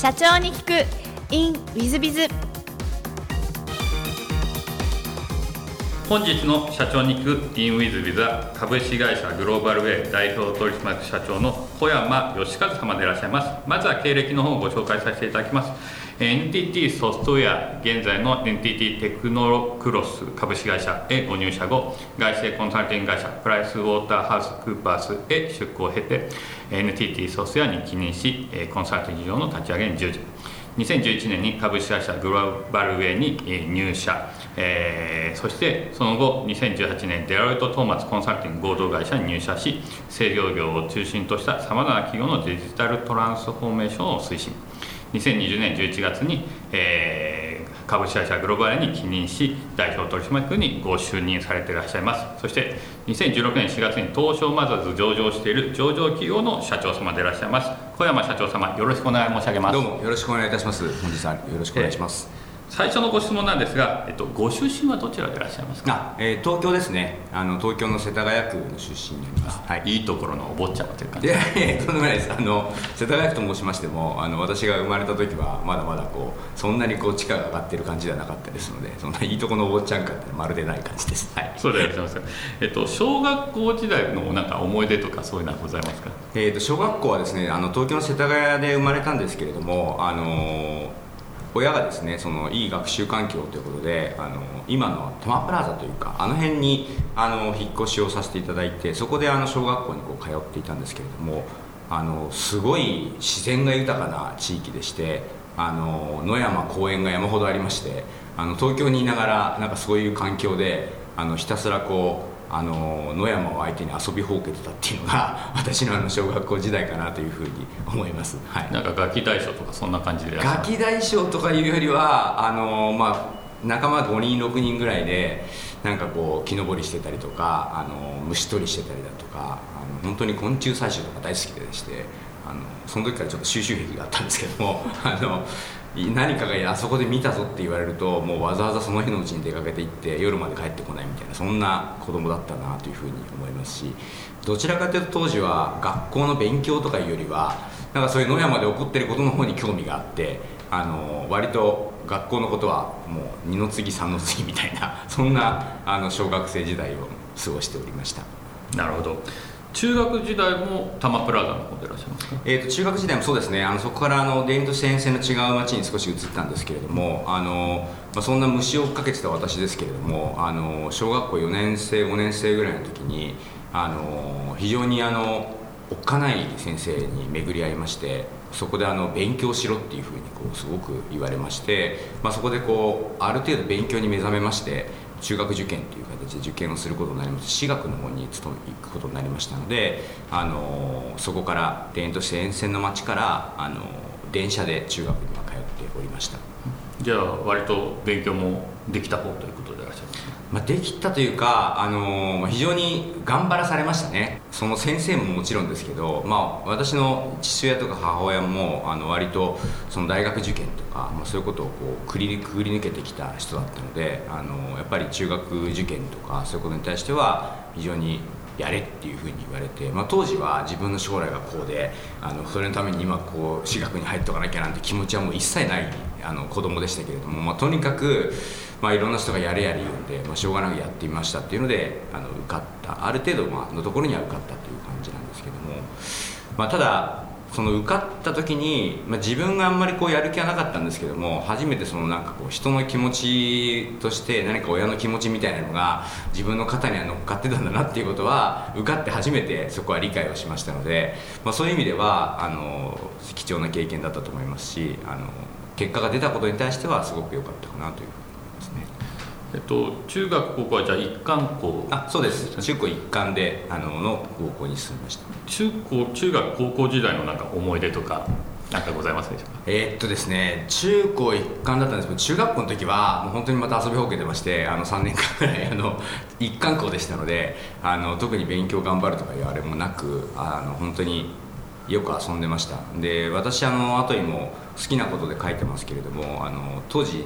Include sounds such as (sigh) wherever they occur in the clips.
社長に聞く。In ウィズビズ本日の社長に聞く。In ウィズビズは株式会社グローバルウェイ代表取締役社長の小山義和様でいらっしゃいます。まずは経歴の方をご紹介させていただきます。NTT ソフトウェア現在の NTT テクノロクロス株式会社へご入社後外資系コンサルティング会社プライスウォーターハウスクーパースへ出向を経て NTT ソフトウェアに起任しコンサルティング事業の立ち上げに従事。2011年に株式会社グローバルウェイに入社、えー、そしてその後2018年デロイト・トーマツコンサルティング合同会社に入社し製造業を中心としたさまざまな企業のデジタルトランスフォーメーションを推進。2020年11月に、えー、株式会社グローバルに起任し代表取締役にご就任されていらっしゃいます。そして2016年4月に東証マザーズ上場している上場企業の社長様でいらっしゃいます。小山社長様よろしくお願い申し上げます。どうもよろしくお願いいたします。本日はよろしくお願いします、えー最初のご質問なんですが、えっと、ご出身はどちらでいらっしゃいますか？あ、えー、東京ですね。あの東京の世田谷区の出身になります、はい、いいところのお坊ちゃまという感じ。いやいやとんでもないです。あの世田谷区と申しましてもあの私が生まれた時はまだまだこうそんなにこう地価が上がってる感じではなかったですのでそんないいとこのお坊ちゃんかってまるでない感じです、はい、そうでいらっしゃいます。か、えっと、小学校時代のなんか思い出とかそういうのはございますか、えーと、小学校はですねあの東京の世田谷で生まれたんですけれどもあの親がですねそのいい学習環境ということであの今の多摩プラザというかあの辺にあの引っ越しをさせていただいてそこであの小学校にこう通っていたんですけれどもあのすごい自然が豊かな地域でしてあの野山公園が山ほどありましてあの東京にいながらなんかそういう環境であのひたすらこうあの野山を相手に遊びほうけてたっていうのが (laughs) 私のあの小学校時代かなというふうに思います、はい、なんかガキ大将とかそんな感じでガキ大将とかいうよりはあの、まあ、仲間5人6人ぐらいでなんかこう木登りしてたりとかあの虫取りしてたりだとかあの本当に昆虫採集とか大好きでしてあのその時からちょっと収集癖があったんですけども (laughs) あの何かがあそこで見たぞって言われるともうわざわざその日のうちに出かけていって夜まで帰ってこないみたいなそんな子供だったなというふうに思いますしどちらかというと当時は学校の勉強とかいうよりはなんかそういう野山で起こってることの方に興味があってあの割と学校のことはもう二の次三の次みたいなそんなあの小学生時代を過ごしておりました。なるほど。中学時代も多摩プラザの方でいらっしゃいますか、えーと、中学時代もそうですね。あのそこからあの田園都市沿線の違う町に少し移ったんですけれどもあの、まあ、そんな虫を追っかけてた私ですけれどもあの小学校4年生5年生ぐらいの時にあの非常にあのおっかない先生に巡り合いましてそこであの勉強しろっていうふうにこうすごく言われまして、まあ、そこでこうある程度勉強に目覚めまして中学受験という形で受験をすることになりまして私学の方に勤め行くことになりましたのであのそこから田園都市沿線の町からあの電車で中学には通っておりました。じゃあ割と勉強もできた方ということでいらっしゃいますまあ、できたというか、あの非常に頑張らされましたね。その先生ももちろんですけど、まあ、私の父親とか母親もあの割とその大学受験とか、まあ、そういうことをこうくりくぐり抜けてきた人だったのであのやっぱり中学受験とかそういうことに対しては非常にやれっていうふうに言われて、まあ、当時は自分の将来がこうであのそれのために今こう私学に入っておかなきゃなんて気持ちはもう一切ないあの子供でしたけれども、まあ、とにかく、まあ、いろんな人がやれやれ言うんで、まあ、しょうがなくやってみましたっていうのであの受かった。ある程度まあのところには受かったという感じなんですけども、まあ、ただその受かった時に、まあ、自分があんまりこうやる気はなかったんですけども初めてそのなんかこう人の気持ちとして何か親の気持ちみたいなのが自分の肩には乗っかってたんだなっていうことは受かって初めてそこは理解をしましたので、まあ、そういう意味ではあの貴重な経験だったと思いますしあの結果が出たことに対してはすごく良かったかなというえっと、中学高校はじゃあ一貫校。あそうです。中高一貫であのの高校に進みました。中高中学高校時代のなんか思い出とか何かございますでしょうか？えー、っとですね中高一貫だったんですけど中学校の時はもう本当にまた遊びほうけてましてあの3年間ぐらいあの一貫校でしたのであの特に勉強頑張るとかいうあれもなくあの本当によく遊んでました。で私あの後にも好きなことで書いてますけれどもあの当時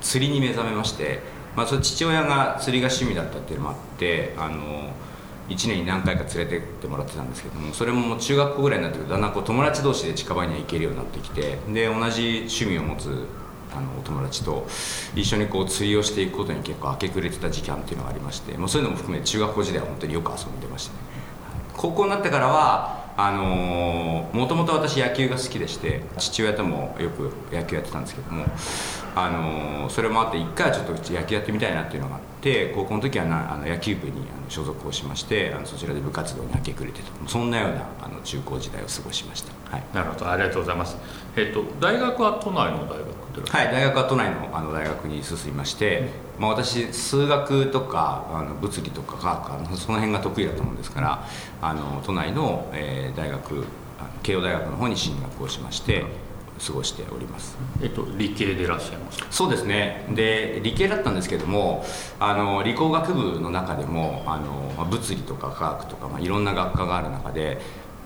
釣りに目覚めましてまあ、そ父親が釣りが趣味だったっていうのもあってあの1年に何回か連れてってもらってたんですけどもそれももう中学校ぐらいになってくるとだんだんこう友達同士で近場には行けるようになってきてで同じ趣味を持つあのお友達と一緒にこう釣りをしていくことに結構明け暮れてた時間っていうのがありましてもうそういうのも含めて中学校時代は本当によく遊んでましたね。高校になってからはあのもともと私野球が好きでして父親ともよく野球やってたんですけどもあのそれもあって一回はちょっと野球やってみたいなっていうのがあって高校の時はなあの野球部にあの所属をしましてあのそちらで部活動に明け暮れてとそんなようなあの中高時代を過ごしました、はい、なるほど。ありがとうございます。えっ、ー、と大学は都内の大学は？い大学は都内のあの大学に進みまして、うん、まあ、私数学とかあの物理とか科学その辺が得意だと思うんですからあの都内の、えー、大学慶応大学の方に進学をしまして、うん過ごしております、えっと、理系でいらっしゃいますそうですね。で理系だったんですけどもあの理工学部の中でもあの物理とか科学とか、まあ、いろんな学科がある中で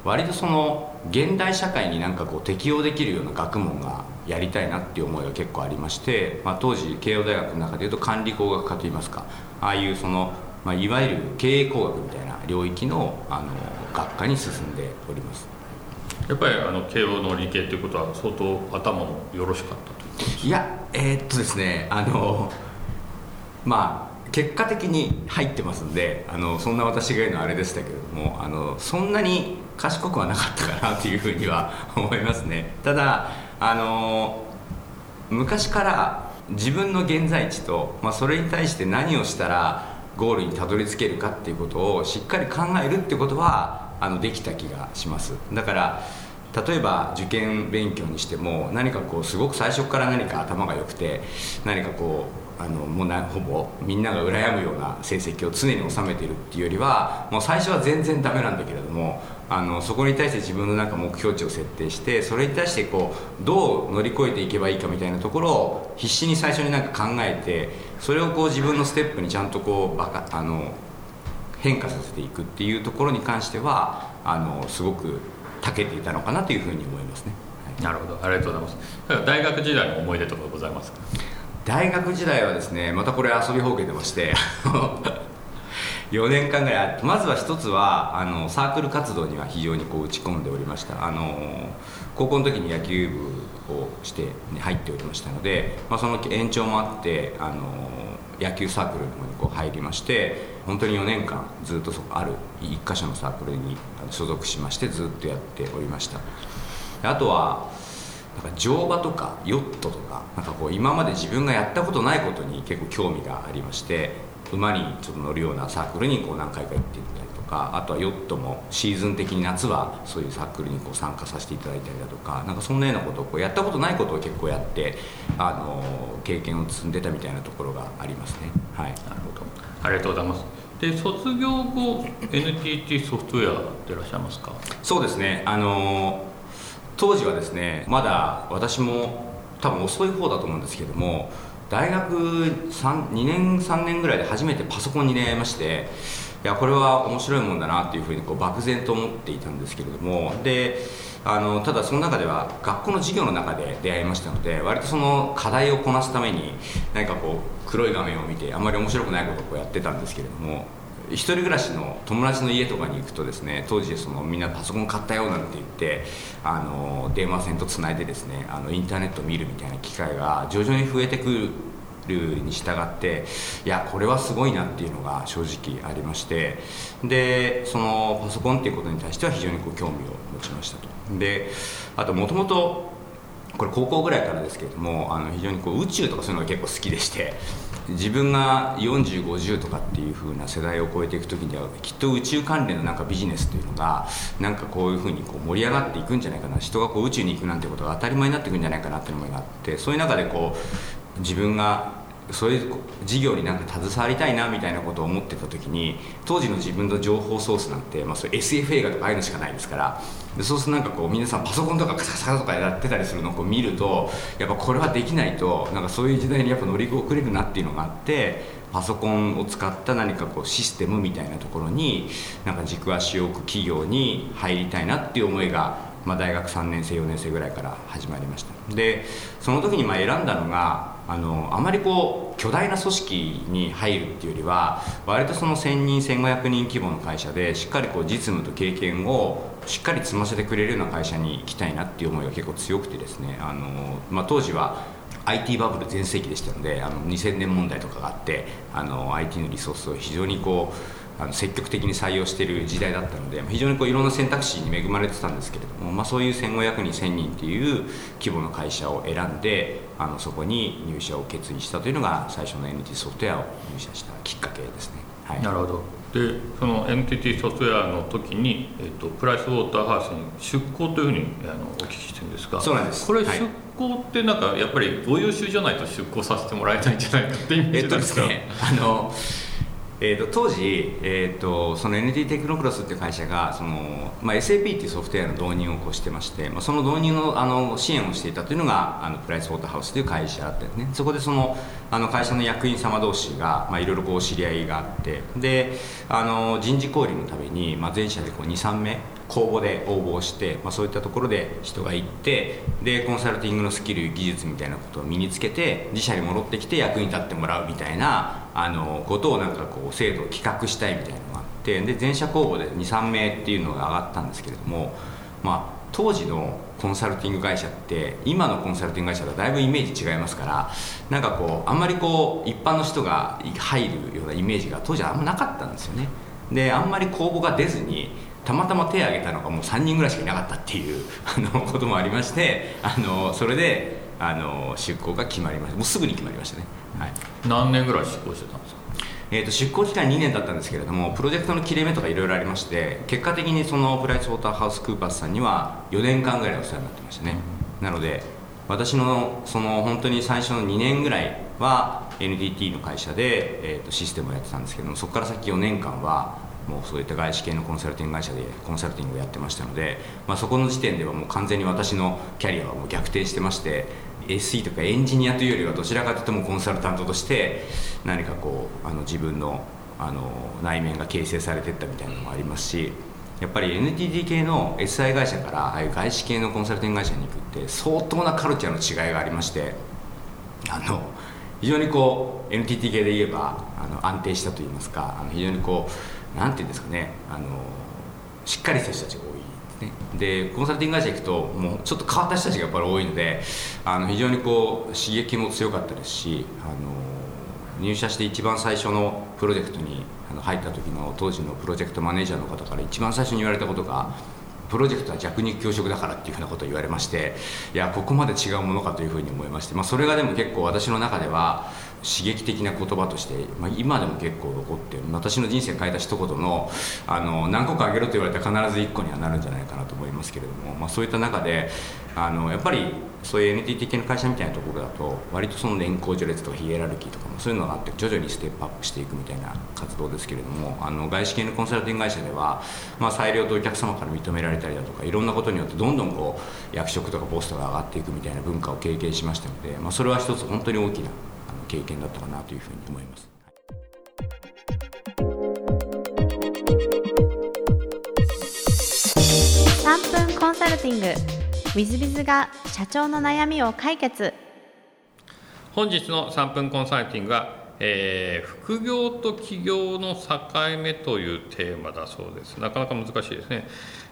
割とその現代社会になんかこう適応できるような学問がやりたいなっていう思いが結構ありまして、まあ、当時慶応大学の中でいうと管理工学科といいますかああいうその、まあ、いわゆる経営工学みたいな領域のあの学科に進んでおりますやっぱりあの慶応の理系っていうことは相当頭もよろしかったといやえー、っとですねあのまあ結果的に入ってますんであのそんな私が言うのはあれでしたけれどもあのそんなに賢くはなかったかなというふうには思いますね。ただあの昔から自分の現在地と、まあ、それに対して何をしたらゴールにたどり着けるかっていうことをしっかり考えるってことはあのできた気がします。だから例えば受験勉強にしても何かこうすごく最初から何か頭が良くて何かこうあのもうなほぼみんなが羨むような成績を常に収めているっていうよりはもう最初は全然ダメなんだけれどもあのそこに対して自分のなんか目標値を設定してそれに対してこうどう乗り越えていけばいいかみたいなところを必死に最初になんか考えてそれをこう自分のステップにちゃんとこうバカあの変化させていくっていうところに関してはあのすごく長けていたのかなというふうに思いますね。はい、なるほど。ありがとうございます。大学時代の思い出とかございますか？大学時代はですねまたこれ遊びほうけてまして (laughs) 4年間ぐらいまずは一つはあのサークル活動には非常にこう打ち込んでおりました。あの高校の時に野球部をして、ね、入っておりましたので、まあ、その延長もあってあの野球サークルの方にこう入りまして本当に4年間ずっとそある1か所のサークルに所属しましてずっとやっておりました。あとはなんか乗馬とかヨットとかなんかこう今まで自分がやったことないことに結構興味がありまして馬にちょっと乗るようなサークルにこう何回か行ってかあとはヨットもシーズン的に夏はそういうサークルにこう参加させていただいたりだとかなんかそんなようなことをこうやったことないことを結構やってあの経験を積んでたみたいなところがありますね。はい、なるほど。ありがとうございます。で卒業後 NTT ソフトウェアでいらっしゃいますか？そうですね。あの当時はですねまだ私も多分遅い方だと思うんですけども大学2年3年ぐらいで初めてパソコンに出会いましていやこれは面白いもんだなっていうふうにこう漠然と思っていたんですけれどもであのただその中では学校の授業の中で出会いましたので割とその課題をこなすために何かこう黒い画面を見てあんまり面白くないことをこうやってたんですけれども一人暮らしの友達の家とかに行くとですね当時そのみんなパソコン買ったよなんて言ってあの電話線とつないでですねあのインターネットを見るみたいな機会が徐々に増えてくるに従っていやこれはすごいなっていうのが正直ありましてでそのパソコンっていうことに対しては非常にこう興味を持ちましたと。であともともとこれ高校ぐらいからですけれどもあの非常にこう宇宙とかそういうのが結構好きでして自分が4050とかっていう風な世代を超えていく時にはきっと宇宙関連のなんかビジネスというのがなんかこういう風にこう盛り上がっていくんじゃないかな人がこう宇宙に行くなんてことが当たり前になっていくんじゃないかなっていう思いがあってそういう中でこう自分がそういう事業になんか携わりたいなみたいなことを思ってた時に当時の自分の情報ソースなんて、まあ、それ SF 映画とかああいうのしかないですからでそうするとなんかこう皆さんパソコンとかカサカサとかやってたりするのをこう見るとやっぱこれはできないとなんかそういう時代にやっぱ乗り遅れるなっていうのがあってパソコンを使った何かこうシステムみたいなところになんか軸足を置く企業に入りたいなっていう思いが、まあ、大学3年生4年生ぐらいから始まりました。でその時にまあ選んだのがあのあまりこう巨大な組織に入るっていうよりは割とその1000人1500人規模の会社でしっかりこう実務と経験をしっかり積ませてくれるような会社に行きたいなっていう思いが結構強くてですねあの、まあ、当時は IT バブル全盛期でしたのであの2000年問題とかがあってあの IT のリソースを非常にこうあの積極的に採用している時代だったので非常にこういろんな選択肢に恵まれてたんですけれども、まあ、そういう1500人1000人っていう規模の会社を選んであのそこに入社を決意したというのが最初の NTT ソフトウェアを入社したきっかけですね。はい、なるほど。でその NTT ソフトウェアの時に、えーと、プライスウォーターハウスに出向というふうにあのお聞きしてるんですがそうなんです。これ、出向ってなんかやっぱりご優秀じゃないと出向させてもらえないんじゃないかって意味ですか、えっとですねあのえーと、当時、えーと、その NT テクノクロスっていう会社がその、まあ、SAP っていうソフトウェアの導入をこうしてまして、まあ、その導入のあの支援をしていたというのがあのプライスウォーターハウスという会社だったんですね。そこでそのあの会社の役員様同士が、まあ、いろいろこう知り合いがあってであの人事交流のために、まあ、全社で23名公募で応募して、まあ、そういったところで人が行ってでコンサルティングのスキル技術みたいなことを身につけて自社に戻ってきて役に立ってもらうみたいなあのことをなんかこう制度を企画したいみたいなのがあってで全社公募で23名っていうのが上がったんですけれども、まあ、当時のコンサルティング会社って今のコンサルティング会社とはだいぶイメージ違いますからなんかこうあんまりこう一般の人が入るようなイメージが当時はあんまなかったんですよね。であんまり公募が出ずにたまたま手を挙げたのがもう3人ぐらいしかいなかったっていうあのこともありましてあのそれであの出向が決まりました。もうすぐに決まりましたね、はい、何年ぐらい出向してたんですか？えーと、出向期間2年だったんですけれどもプロジェクトの切れ目とかいろいろありまして結果的にそのプライスウォーターハウスクーパースさんには4年間ぐらいお世話になってましたね、うん、なので私のその本当に最初の2年ぐらいは NTT の会社で、えーとシステムをやってたんですけどもそこから先4年間はもうそういった外資系のコンサルティング会社でコンサルティングをやってましたので、まあ、そこの時点ではもう完全に私のキャリアはもう逆転してまして SE とかエンジニアというよりはどちらかというともコンサルタントとして何かこうあの自分のあの内面が形成されていったみたいなのもありますしやっぱり NTT 系の SI 会社からああいう外資系のコンサルティング会社に行くって相当なカルチャーの違いがありましてあの非常にこう NTT 系で言えばあの安定したといいますかあの非常にこうなんていうんですかねあのしっかりした人たちが多いでコンサルティング会社行くともうちょっと変わった人たちがやっぱり多いのであの非常にこう刺激も強かったですしあの入社して一番最初のプロジェクトに入った時の当時のプロジェクトマネージャーの方から一番最初に言われたことがプロジェクトは弱肉強食だからっていうふうなことを言われましていやここまで違うものかというふうに思いまして、まあ、それがでも結構私の中では刺激的な言葉として、まあ、今でも結構残って私の人生変えた一言のあの何個かあげろと言われたら必ず1個にはなるんじゃないかなと思いますけれども、まあ、そういった中であのやっぱりそういう NTT 系の会社みたいなところだと割とその年功序列とかヒエラルキーとかもそういうのがあって徐々にステップアップしていくみたいな活動ですけれどもあの外資系のコンサルティング会社では、まあ、裁量とお客様から認められたりだとかいろんなことによってどんどんこう役職とかポストが上がっていくみたいな文化を経験しましたので、まあ、それは一つ本当に大きな経験だったかなというふうに思います。3分コンサルティング。w i z b i が社長の悩みを解決。本日の3分コンサルティングは、えー、副業と起業の境目というテーマだそうです。なかなか難しいですね、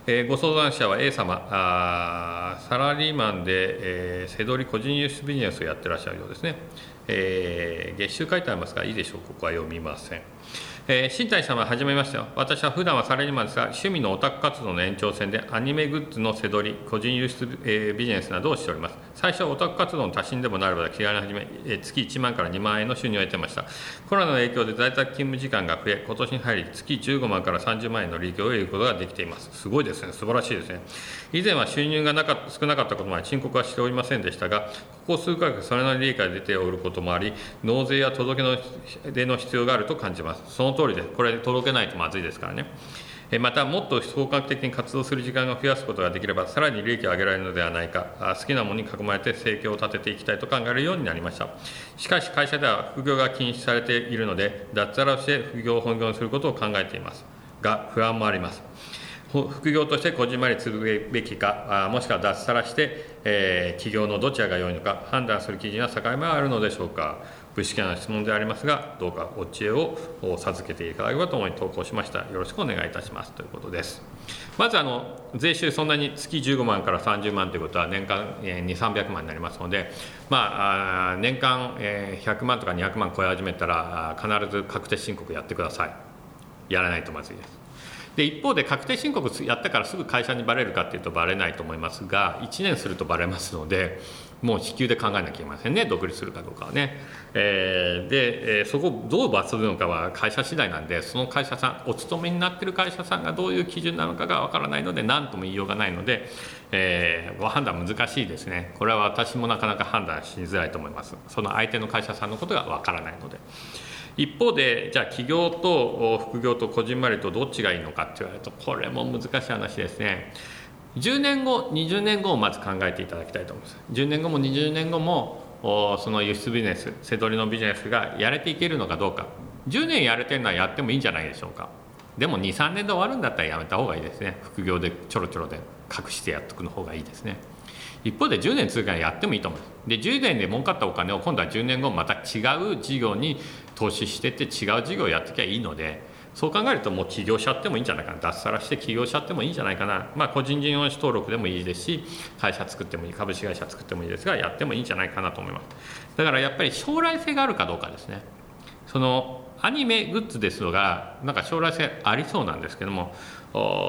えー、ご相談者は A 様。あサラリーマンで、えー、背取り個人輸出ビジネスをやってらっしゃるようですねえー、月収書いてありますがいいでしょう？ここは読みません。えー、新谷様はじめまして私は普段はサラリーマンですが趣味のオタク活動の延長線でアニメグッズの背取り個人輸出、えー、ビジネスなどをしております。最初はオタク活動の足しにでもなれば気軽に始め、えー、月1万から2万円の収入を得てました。コロナの影響で在宅勤務時間が増え今年に入り月15万から30万円の利益を得ることができています。すごいですね。素晴らしいですね。以前は収入がなか少なかったこともあり申告はしておりませんでしたがここ数ヶ月それなりに利益が出ておることもあり納税や届け出の必要があると感じます。その通りでこれ届けないとまずいですからね。またもっと総合的に活動する時間が増やすことができればさらに利益を上げられるのではないか。好きなものに囲まれて生計を立てていきたいと考えるようになりました。しかし会社では副業が禁止されているので脱サラをして副業を本業にすることを考えています。が不安もあります。副業としてこじんまり続けるべきかもしくは脱サラして、えー、企業のどちらが良いのか判断する基準や境目はあるのでしょうか。不識な質問でありますがどうかお知恵を授けていただければと思い投稿しました。よろしくお願いいたします。ということです。まずあの税収そんなに月15万から30万ということは年間2300万になりますので、まあ、年間100万とか200万超え始めたら必ず確定申告やってください。やらないとまずいです。で一方で確定申告やったからすぐ会社にばれるかっていうとばれないと思いますが1年するとばれますのでもう支給で考えなきゃいけませんね独立するかどうかはね、えー、で、え、そこをどう罰するのかは会社次第なんでその会社さんお勤めになってる会社さんがどういう基準なのかがわからないので何とも言いようがないので、えー、ご判断難しいですね。これは私もなかなか判断しづらいと思います。その相手の会社さんのことがわからないので。一方でじゃあ起業と副業とこじんまりとどっちがいいのかって言われるとこれも難しい話ですね。10年後20年後をまず考えていただきたいと思います。10年後も20年後もその輸出ビジネス瀬取りのビジネスがやれていけるのかどうか。10年やれてるのはやってもいいんじゃないでしょうか。でも23年で終わるんだったらやめた方がいいですね。副業でちょろちょろで隠してやっとくの方がいいですね。一方で10年続けやってもいいと思います。で10年で儲かったお金を今度は10年後また違う事業に投資してって違う事業をやってきゃいいのでそう考えるともう起業しちゃってもいいんじゃないかな。脱サラして起業しちゃってもいいんじゃないかな。まあ個人事業主登録でもいいですし会社作ってもいい株式会社作ってもいいですがやってもいいんじゃないかなと思います。だからやっぱり将来性があるかどうかですね。そのアニメグッズですのがなんか将来性ありそうなんですけども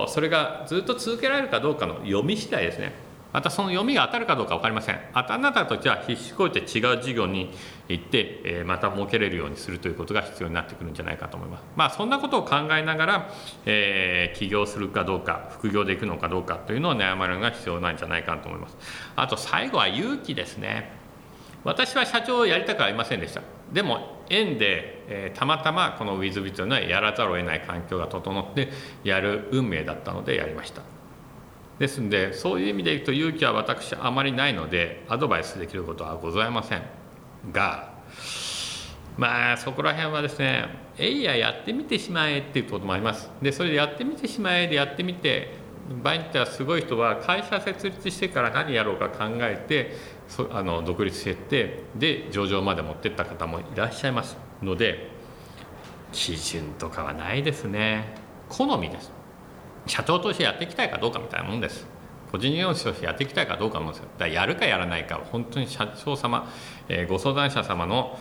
それがずっと続けられるかどうかの読み次第ですね。またその読みが当たるかどうか分かりません。当たらなかった時は必死こいて違う事業に行って、また儲けれるようにするということが必要になってくるんじゃないかと思います。まあそんなことを考えながら、えー、起業するかどうか副業でいくのかどうかというのを悩まれるのが必要なんじゃないかと思います。あと最後は勇気ですね。私は社長をやりたくありませんでした。でも縁で、えー、たまたまこのウィズビというのはやらざるを得ない環境が整ってやる運命だったのでやりました。ですんでそういう意味でいくと勇気は私あまりないのでアドバイスできることはございません。がまあそこら辺はですねえいややってみてしまえっていうこともあります。でそれでやってみてしまえでやってみて場合によってはすごい人は会社設立してから何やろうか考えてそあの独立してってで上場まで持ってった方もいらっしゃいますので基準とかはないですね。好みです。社長としてやっていきたいかどうかみたいなもんです。個人事業主としてやっていきたいかどうかもです。よだからやるかやらないかは本当に社長様、えー、ご相談者様の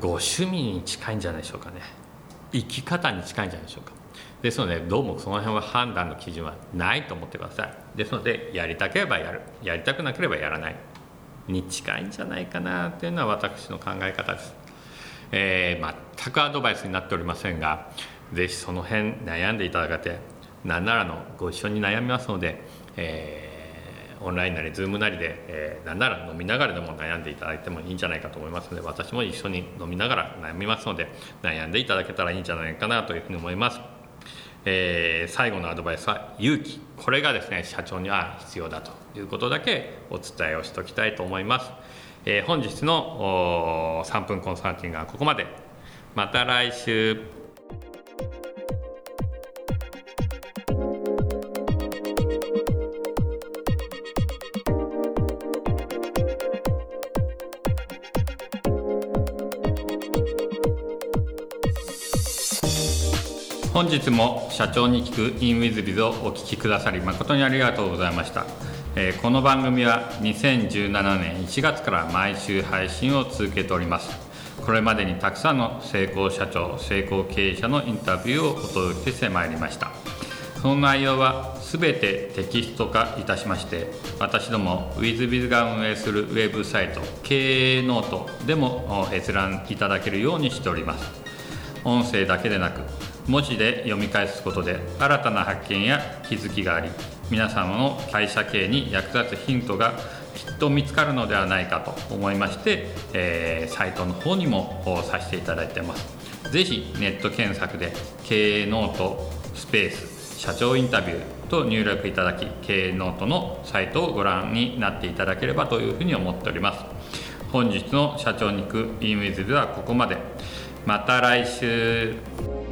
ご趣味に近いんじゃないでしょうかね。生き方に近いんじゃないでしょうか。ですのでどうもその辺は判断の基準はないと思ってください。ですのでやりたければやる。やりたくなければやらない。に近いんじゃないかなというのは私の考え方です、えー、全くアドバイスになっておりませんが是非その辺悩んでいただけて何ならのご一緒に悩みますので、えー、オンラインなりズームなりで、えー、何なら飲みながらでも悩んでいただいてもいいんじゃないかと思いますので私も一緒に飲みながら悩みますので悩んでいただけたらいいんじゃないかなというふうに思います。えー、最後のアドバイスは勇気。これがですね社長には必要だということだけお伝えをしておきたいと思います、えー、本日の3分コンサルティングはここまで。また来週。本日も社長に聞く in WithBiz をお聞きくださり誠にありがとうございました、えー、この番組は2017年1月から毎週配信を続けております。これまでにたくさんの成功社長成功経営者のインタビューをお届けしてまいりました。その内容は全てテキスト化いたしまして私ども WithBiz が運営するウェブサイト経営ノートでも閲覧いただけるようにしております。音声だけでなく文字で読み返すことで新たな発見や気づきがあり皆様の会社経営に役立つヒントがきっと見つかるのではないかと思いまして、えー、サイトの方にもさせていただいてます。ぜひネット検索で経営ノートスペース社長インタビューと入力いただき経営ノートのサイトをご覧になっていただければというふうに思っております。本日の社長に行く e ンウィズではここまで。また来週。